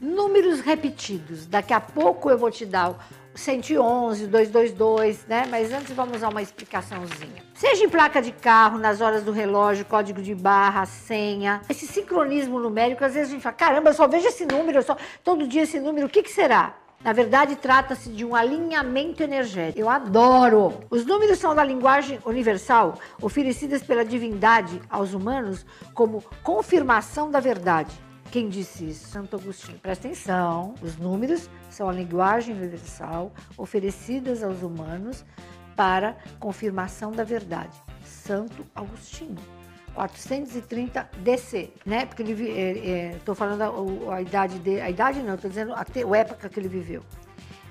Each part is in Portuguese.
Números repetidos. Daqui a pouco eu vou te dar o 111, 222, né? Mas antes vamos a uma explicaçãozinha. Seja em placa de carro, nas horas do relógio, código de barra, senha. Esse sincronismo numérico, às vezes a gente fala, caramba, eu só vejo esse número, eu só todo dia esse número, o que, que será? Na verdade, trata-se de um alinhamento energético. Eu adoro! Os números são da linguagem universal, oferecidas pela divindade aos humanos como confirmação da verdade. Quem disse isso? Santo Agostinho. Presta atenção, os números são a linguagem universal oferecidas aos humanos para confirmação da verdade. Santo Agostinho. 430 DC, né? Porque ele estou é, é, falando a, a, idade de, a idade não, estou dizendo a, a época que ele viveu.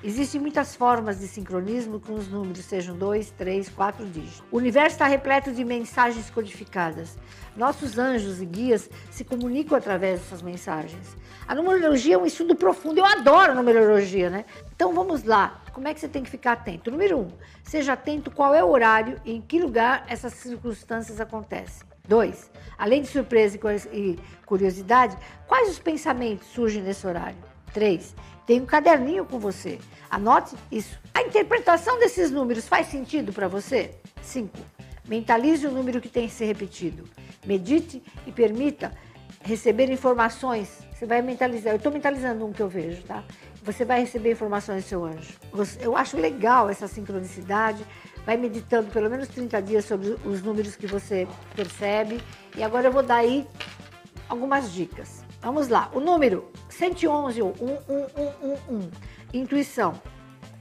Existem muitas formas de sincronismo com os números, sejam dois, três, quatro dígitos. O universo está repleto de mensagens codificadas. Nossos anjos e guias se comunicam através dessas mensagens. A numerologia é um estudo profundo. Eu adoro numerologia, né? Então vamos lá. Como é que você tem que ficar atento? Número um, seja atento qual é o horário e em que lugar essas circunstâncias acontecem. Dois, além de surpresa e curiosidade, quais os pensamentos surgem nesse horário? Três, tem um caderninho com você. Anote isso. A interpretação desses números faz sentido para você? Cinco, mentalize o número que tem que ser repetido. Medite e permita receber informações. Você vai mentalizar. Eu estou mentalizando um que eu vejo, tá? Você vai receber informações do seu anjo. Eu acho legal essa sincronicidade vai meditando pelo menos 30 dias sobre os números que você percebe. E agora eu vou dar aí algumas dicas. Vamos lá. O número 111 ou 11111. Intuição.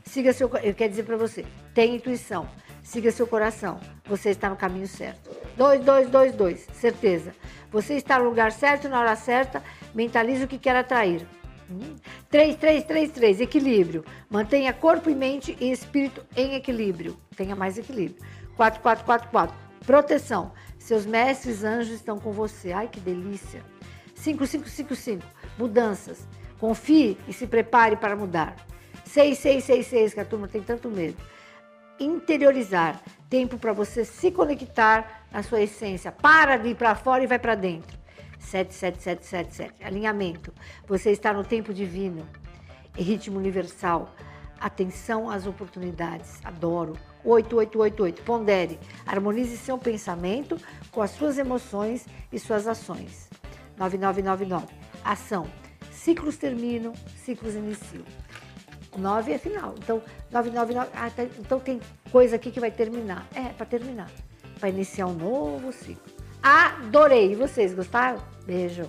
Siga seu, eu quero dizer para você, tem intuição. Siga seu coração. Você está no caminho certo. 2222, certeza. Você está no lugar certo na hora certa. Mentalize o que quer atrair. 3, 3, 3, 3, equilíbrio. Mantenha corpo e mente e espírito em equilíbrio. Tenha mais equilíbrio. 4, 4, 4, 4. Proteção. Seus mestres anjos estão com você. Ai, que delícia. 5, 5, 5, 5. Mudanças. Confie e se prepare para mudar. 6, 6, 6, 6, que a turma tem tanto medo. Interiorizar. Tempo para você se conectar na sua essência. Para de ir para fora e vai para dentro. 77777. Alinhamento. Você está no tempo divino. Ritmo universal. Atenção às oportunidades. Adoro. 8888. Pondere. Harmonize seu pensamento com as suas emoções e suas ações. 9999. Ação. Ciclos terminam, ciclos iniciam. 9 é final. Então, 999. Ah, tá, então tem coisa aqui que vai terminar. É, para terminar. Para iniciar um novo ciclo. Adorei. E vocês gostaram? Beijo.